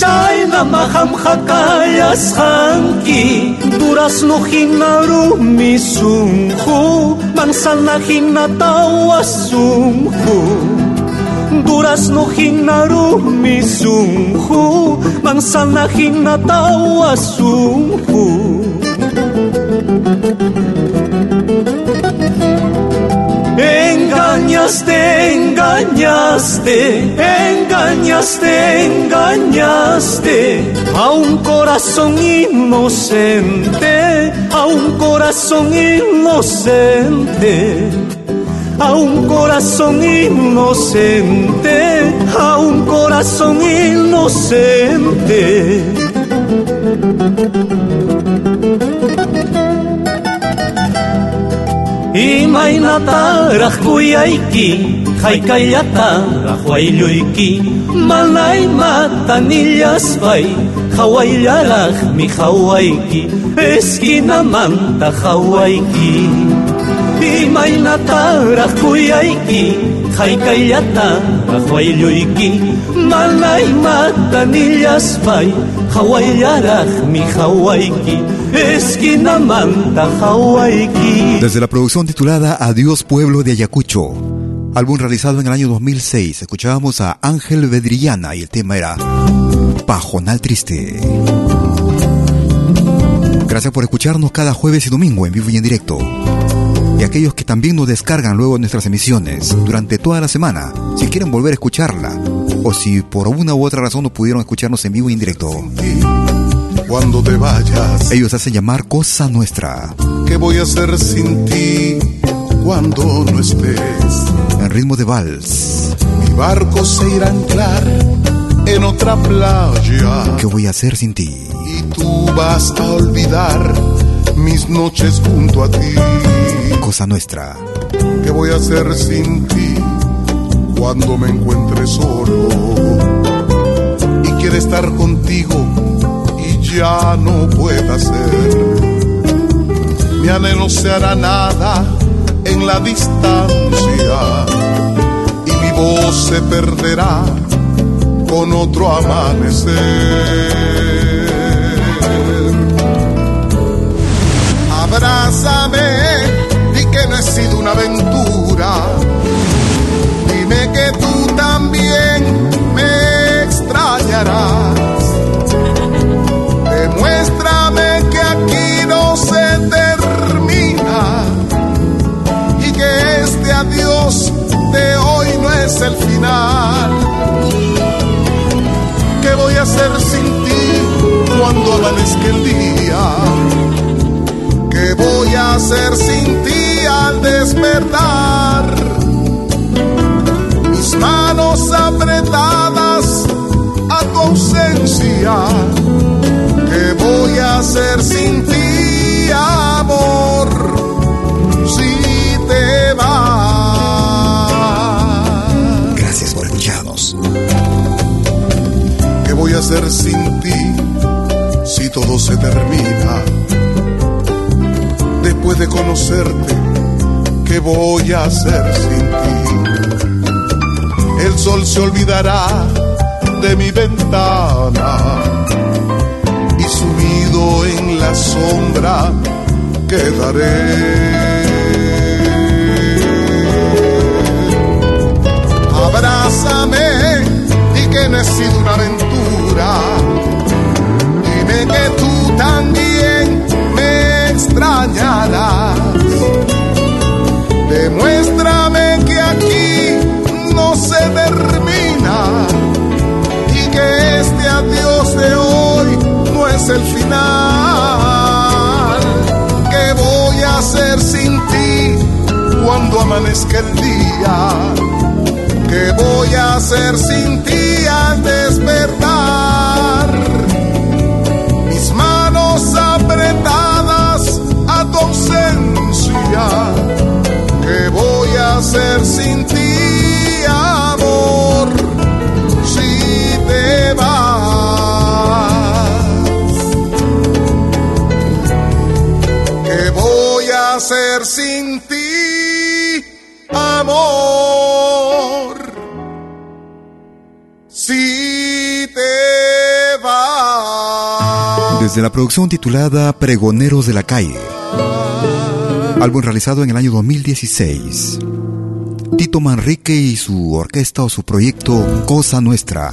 Chaynaman hakayas hanki Durazno hinarumi sunju Manzana hinatawas sunju Durazno hinarumi sunju Manzana hinatawas sunju Engañaste, engañaste, engañaste, engañaste a un corazón inocente, a un corazón inocente, a un corazón inocente, a un corazón inocente. imaynataraj kuyayki qaykayllataraj wayllluyki mana imatan illaspay qhawayllalarajmi qhawayki esquinamanta qhawayki imaynataraj kuyayki qaykayllataraj Desde la producción titulada Adiós Pueblo de Ayacucho, álbum realizado en el año 2006, escuchábamos a Ángel Vedrillana y el tema era Pajonal Triste. Gracias por escucharnos cada jueves y domingo en vivo y en directo. Y aquellos que también nos descargan luego nuestras emisiones durante toda la semana, si quieren volver a escucharla, o si por una u otra razón no pudieron escucharnos en vivo y en directo. Cuando te vayas, Ellos hacen llamar Cosa Nuestra, ¿qué voy a hacer sin ti cuando no estés? en ritmo de vals. Mi barco se irá a anclar en otra playa ¿Qué voy a hacer sin ti? y tú vas a olvidar mis noches junto a ti. Cosa Nuestra. ¿Qué voy a hacer sin ti cuando me encuentre solo? Y quiere estar contigo y ya no pueda ser. Mi anhelo se hará nada en la distancia y mi voz se perderá con otro amanecer. Abrázame, di que no he sido una aventura. Dime que tú también me extrañarás. Ausencia. ¿Qué voy a hacer sin ti, amor? Si te vas. Gracias por escucharnos. ¿Qué voy a hacer sin ti si todo se termina? Después de conocerte, ¿qué voy a hacer sin ti? El sol se olvidará de mi ventana y sumido en la sombra quedaré. Abrázame y que no he una aventura. Dime que tú adiós de hoy no es el final. ¿Qué voy a hacer sin ti cuando amanezca el día? ¿Qué voy a hacer sin ti al despertar? Mis manos apretadas a tu ausencia. ¿Qué voy a hacer Desde la producción titulada Pregoneros de la Calle, álbum realizado en el año 2016. Tito Manrique y su orquesta o su proyecto Cosa Nuestra.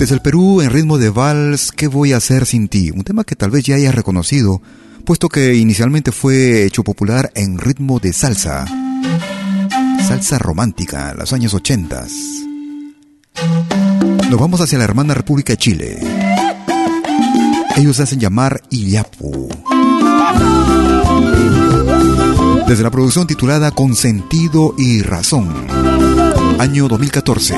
Desde el Perú, en ritmo de vals, ¿Qué voy a hacer sin ti? Un tema que tal vez ya hayas reconocido, puesto que inicialmente fue hecho popular en ritmo de salsa. Salsa romántica, los años 80. Nos vamos hacia la hermana República de Chile. Ellos se hacen llamar Iyapu. Desde la producción titulada Con sentido y razón. Año 2014.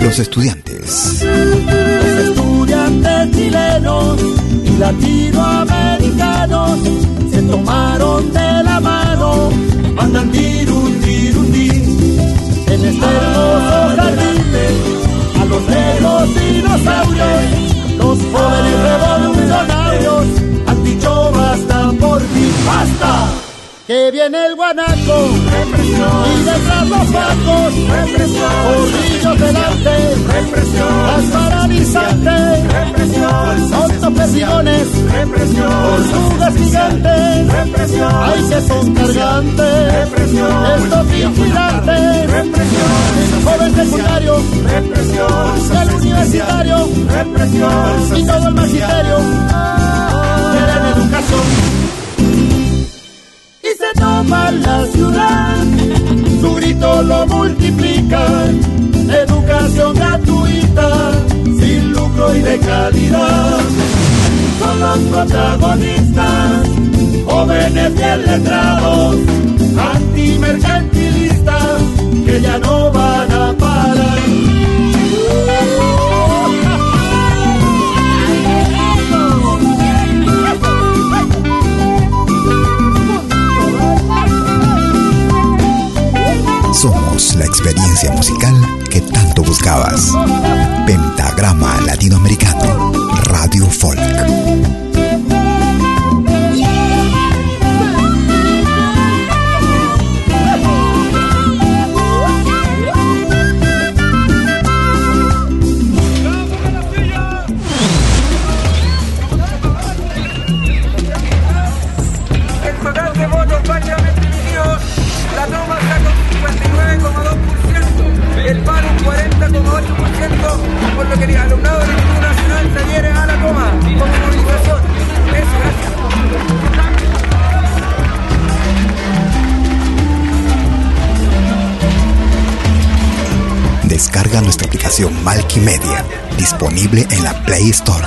Los estudiantes. Los estudiantes chilenos y latinoamericanos se tomaron de la mano, andan tirun, en este hermoso jardín a los negros dinosaurios, los jóvenes revolucionarios han dicho basta por fin, basta. Que viene el guanaco represión. y detrás los pacos, corrillos delante, represión. las represión. son perdigones, tortugas gigantes, represión. ay que son cargantes, represión. estos vigilantes, represión. el joven secundario, represión. el universitario, represión. y todo el magisterio, quieren educación y se toma la ciudad. Su grito lo multiplican, educación gratuita, y de calidad. Son los protagonistas, jóvenes bien letrados, antimercantilistas, que ya no van a La experiencia musical que tanto buscabas. Pentagrama Latinoamericano, Radio Folk. Por lo que el alumnado del Instituto Nacional se adhiere a la toma como movilización. Eso, gracias. Descarga nuestra aplicación Media, disponible en la Play Store.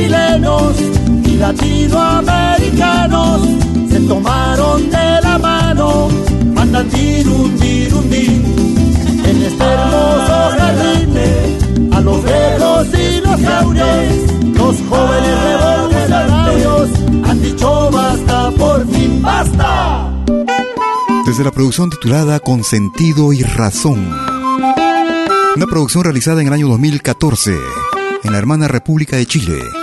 Chilenos y latinoamericanos se tomaron de la mano, mandan un din en este hermoso jardín a los viejos dinosaurios los jóvenes revolucionarios han dicho basta, por fin basta. Desde la producción titulada Con sentido y razón. Una producción realizada en el año 2014 en la hermana República de Chile.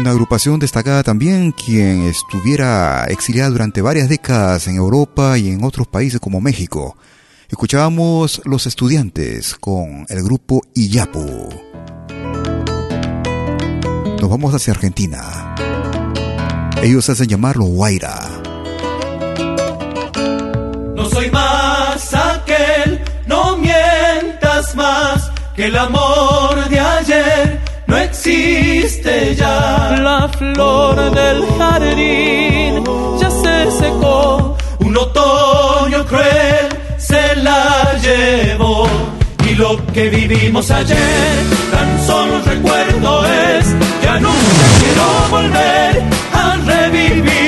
Una agrupación destacada también quien estuviera exiliada durante varias décadas en Europa y en otros países como México. Escuchábamos Los Estudiantes con el grupo Iyapu nos vamos hacia Argentina. Ellos hacen llamarlo Guaira. No soy más aquel, no mientas más, que el amor de ayer no existe ya. La flor del jardín ya se secó. Un otoño cruel se la llevó y lo que vivimos ayer tan solo recuerdo es, ya nunca quiero volver a revivirlo.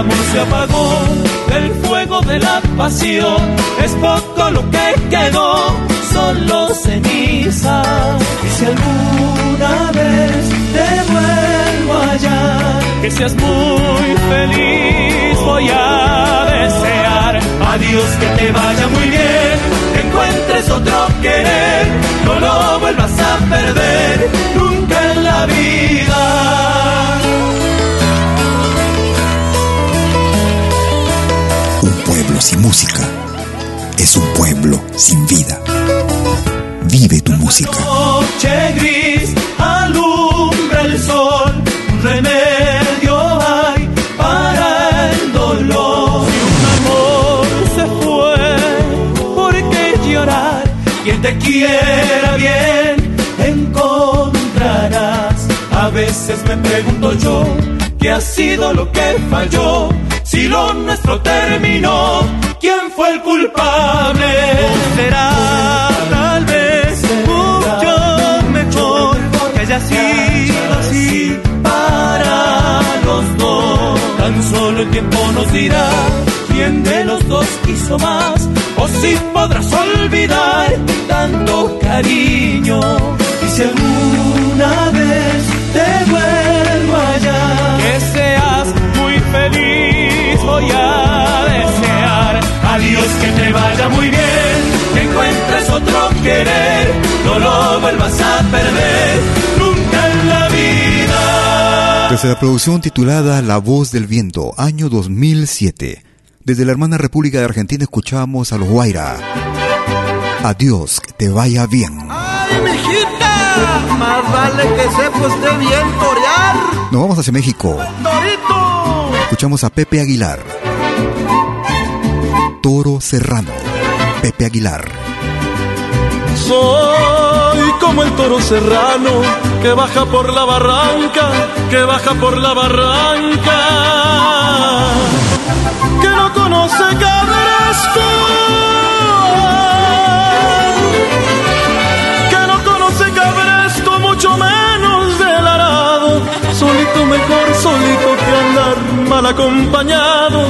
Amor se apagó del fuego de la pasión. Es poco lo que quedó, solo ceniza. Y si alguna vez te vuelvo allá, que seas muy feliz, voy a desear. Adiós, que te vaya muy bien, que encuentres otro querer, no lo vuelvas a perder nunca en la vida. Sin música es un pueblo sin vida. Vive tu música. Noche gris alumbra el sol, un remedio hay para el dolor. Si un amor se fue, ¿por qué llorar? Quien te quiera bien encontrarás. A veces me pregunto yo, ¿qué ha sido lo que falló? Si lo nuestro terminó, ¿quién fue el culpable? será tal vez mucho mejor que haya sido así para los dos. Tan solo el tiempo nos dirá quién de los dos hizo más o si podrás olvidar tanto cariño. Y si alguna vez te vuelvo voy a desear. Adiós, que te vaya muy bien, que encuentres otro querer, no lo vuelvas a perder nunca en la vida. Desde la producción titulada La voz del viento, año 2007. Desde la hermana República de Argentina escuchamos a los Guaira. Adiós, que te vaya bien. ¡Ay, mijita! Más vale que sepa usted bien torear. Nos vamos hacia México. ¡Torito! Escuchamos a Pepe Aguilar. Toro Serrano. Pepe Aguilar. Soy como el toro serrano que baja por la barranca, que baja por la barranca, que no conoce cabresco, solito mejor, solito mal acompañado,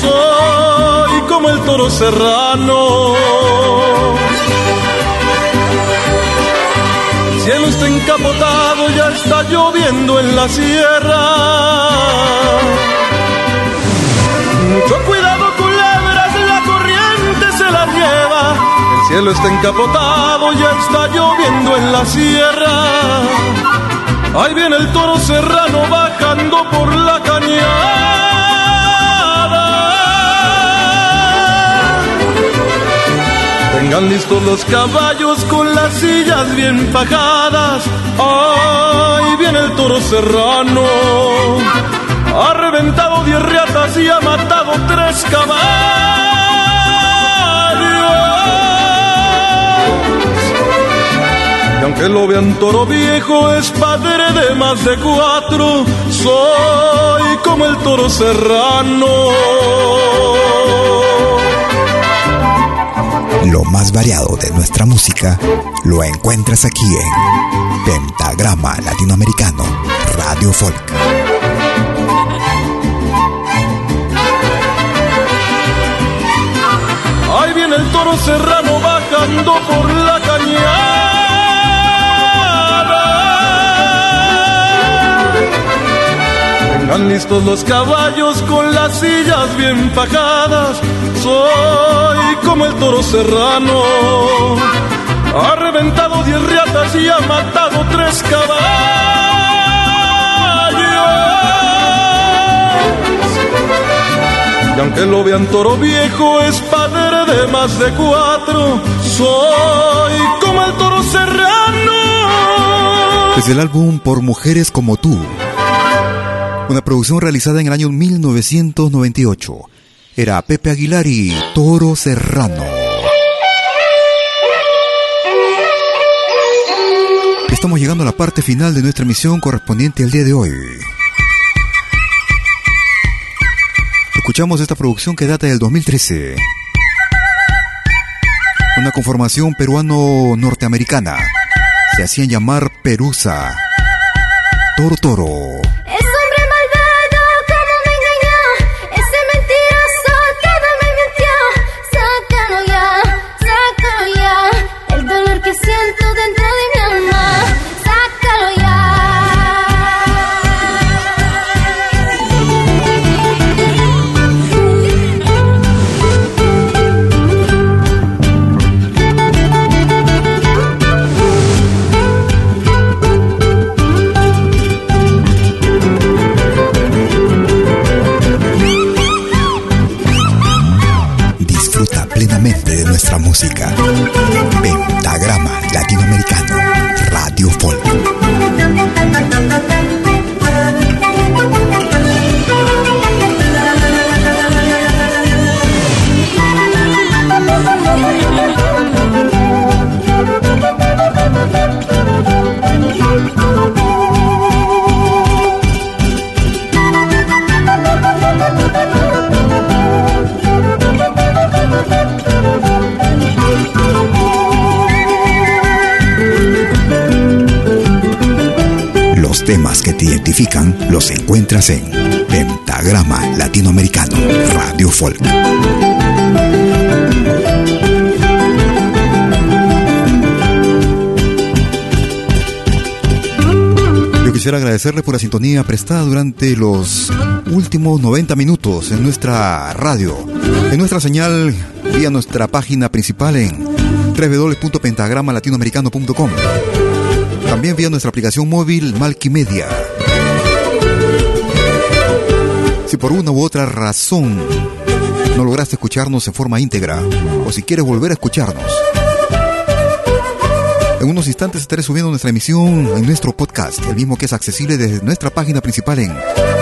soy como el toro serrano. cielo está encapotado, ya está lloviendo en la sierra. Mucho cuidado, culebras, la corriente se la lleva. El cielo está encapotado, ya está lloviendo en la sierra. Ahí viene el toro serrano bajando por la cañada. Tengan listos los caballos con las sillas bien fajadas. Ahí viene el toro serrano. Ha reventado diez riatas y ha matado tres caballos. Aunque lo vean toro viejo, es padre de más de cuatro. Soy como el toro serrano. Lo más variado de nuestra música lo encuentras aquí en Pentagrama Latinoamericano Radio Folk. Ahí viene el toro serrano bajando por la Tengan listos los caballos con las sillas bien fajadas. Soy como el toro serrano. Ha reventado diez riatas y ha matado tres caballos. Y aunque lo vean toro viejo, es padre de más de cuatro. Soy como el toro serrano. Desde el álbum Por Mujeres como tú. Una producción realizada en el año 1998. Era Pepe Aguilar y Toro Serrano. Estamos llegando a la parte final de nuestra emisión correspondiente al día de hoy. Escuchamos esta producción que data del 2013. Una conformación peruano-norteamericana. Se hacían llamar Perusa. Toro Toro. Música. Que te identifican los encuentras en Pentagrama Latinoamericano, Radio Folk. Yo quisiera agradecerle por la sintonía prestada durante los últimos 90 minutos en nuestra radio, en nuestra señal vía nuestra página principal en www.pentagramalatinoamericano.com. También vía nuestra aplicación móvil Malquimedia. Si por una u otra razón no lograste escucharnos en forma íntegra, o si quieres volver a escucharnos, en unos instantes estaré subiendo nuestra emisión en nuestro podcast, el mismo que es accesible desde nuestra página principal en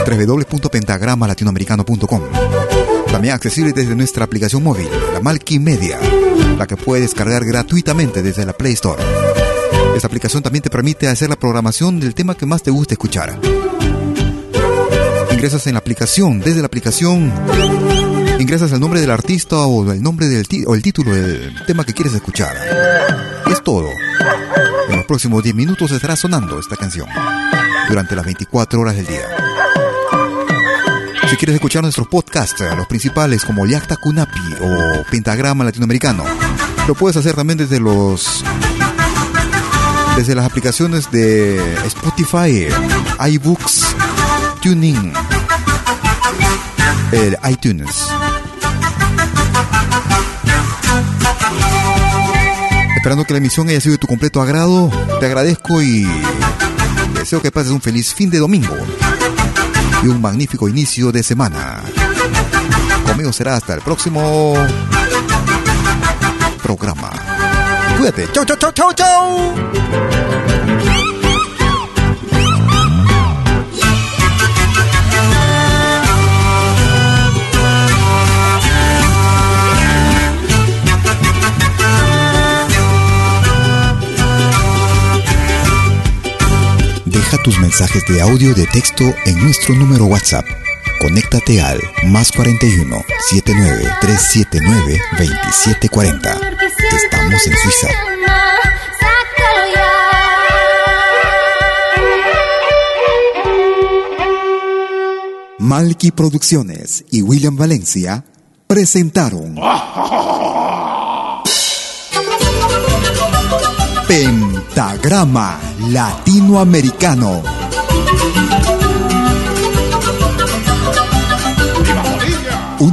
www.pentagramalatinoamericano.com. También accesible desde nuestra aplicación móvil, la Malquimedia, la que puedes descargar gratuitamente desde la Play Store. Esta aplicación también te permite hacer la programación del tema que más te guste escuchar. Ingresas en la aplicación, desde la aplicación ingresas el nombre del artista o el nombre del o el título del tema que quieres escuchar. Es todo. En los próximos 10 minutos estará sonando esta canción durante las 24 horas del día. Si quieres escuchar nuestros podcasts, los principales como Yacta Kunapi o Pentagrama Latinoamericano, lo puedes hacer también desde los desde las aplicaciones de Spotify, iBooks, Tuning, el iTunes. Esperando que la emisión haya sido de tu completo agrado, te agradezco y deseo que pases un feliz fin de domingo y un magnífico inicio de semana. Conmigo será hasta el próximo programa. Cuídate. Chau, chau, chau, chau, chau. Deja tus mensajes de audio de texto en nuestro número WhatsApp. Conéctate al más 41 79 379 2740. Estamos en Suiza. Malky Producciones y William Valencia presentaron [LAUGHS] Pentagrama Latinoamericano.